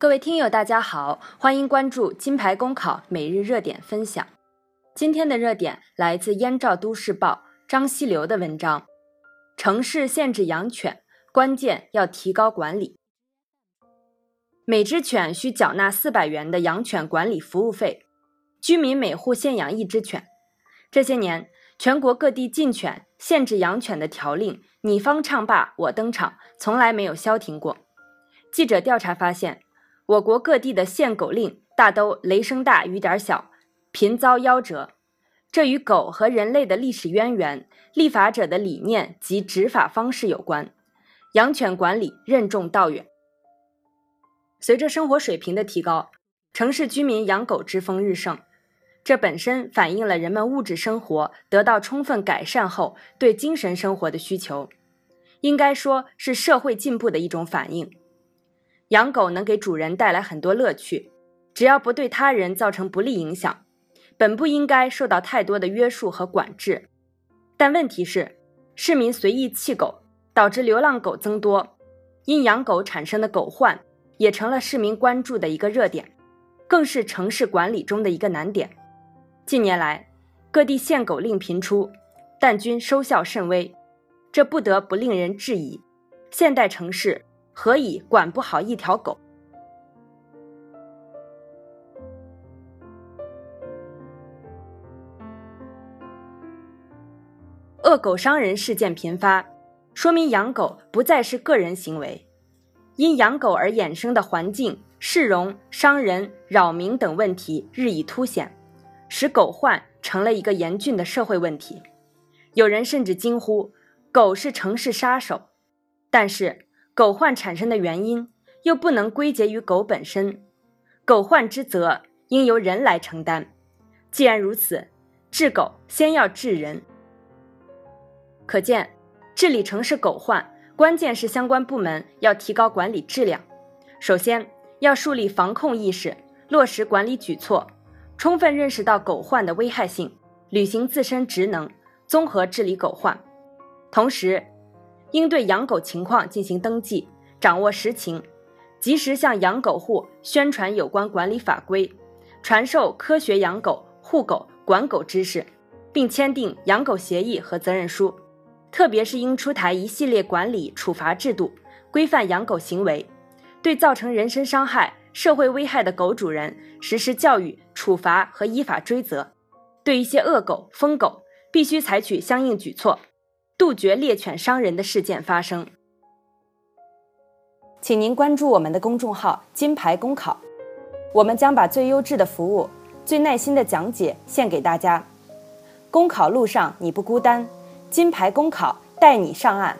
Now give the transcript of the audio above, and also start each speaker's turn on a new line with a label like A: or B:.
A: 各位听友，大家好，欢迎关注金牌公考每日热点分享。今天的热点来自燕赵都市报张希流的文章：城市限制养犬，关键要提高管理。每只犬需缴纳四百元的养犬管理服务费，居民每户限养一只犬。这些年，全国各地禁犬、限制养犬的条令，你方唱罢我登场，从来没有消停过。记者调查发现，我国各地的限狗令大都雷声大雨点小，频遭夭折。这与狗和人类的历史渊源、立法者的理念及执法方式有关。养犬管理任重道远。随着生活水平的提高，城市居民养狗之风日盛。这本身反映了人们物质生活得到充分改善后对精神生活的需求，应该说是社会进步的一种反应。养狗能给主人带来很多乐趣，只要不对他人造成不利影响，本不应该受到太多的约束和管制。但问题是，市民随意弃狗，导致流浪狗增多，因养狗产生的狗患也成了市民关注的一个热点，更是城市管理中的一个难点。近年来，各地限狗令频出，但均收效甚微，这不得不令人质疑：现代城市何以管不好一条狗？恶狗伤人事件频发，说明养狗不再是个人行为，因养狗而衍生的环境、市容、伤人、扰民等问题日益凸显。使狗患成了一个严峻的社会问题，有人甚至惊呼“狗是城市杀手”。但是，狗患产生的原因又不能归结于狗本身，狗患之责应由人来承担。既然如此，治狗先要治人。可见，治理城市狗患，关键是相关部门要提高管理质量。首先，要树立防控意识，落实管理举措。充分认识到狗患的危害性，履行自身职能，综合治理狗患。同时，应对养狗情况进行登记，掌握实情，及时向养狗户宣传有关管理法规，传授科学养狗、护狗、管狗知识，并签订养狗协议和责任书。特别是应出台一系列管理处罚制度，规范养狗行为，对造成人身伤害。社会危害的狗主人实施教育、处罚和依法追责，对一些恶狗、疯狗，必须采取相应举措，杜绝猎犬伤人的事件发生。请您关注我们的公众号“金牌公考”，我们将把最优质的服务、最耐心的讲解献给大家。公考路上你不孤单，金牌公考带你上岸。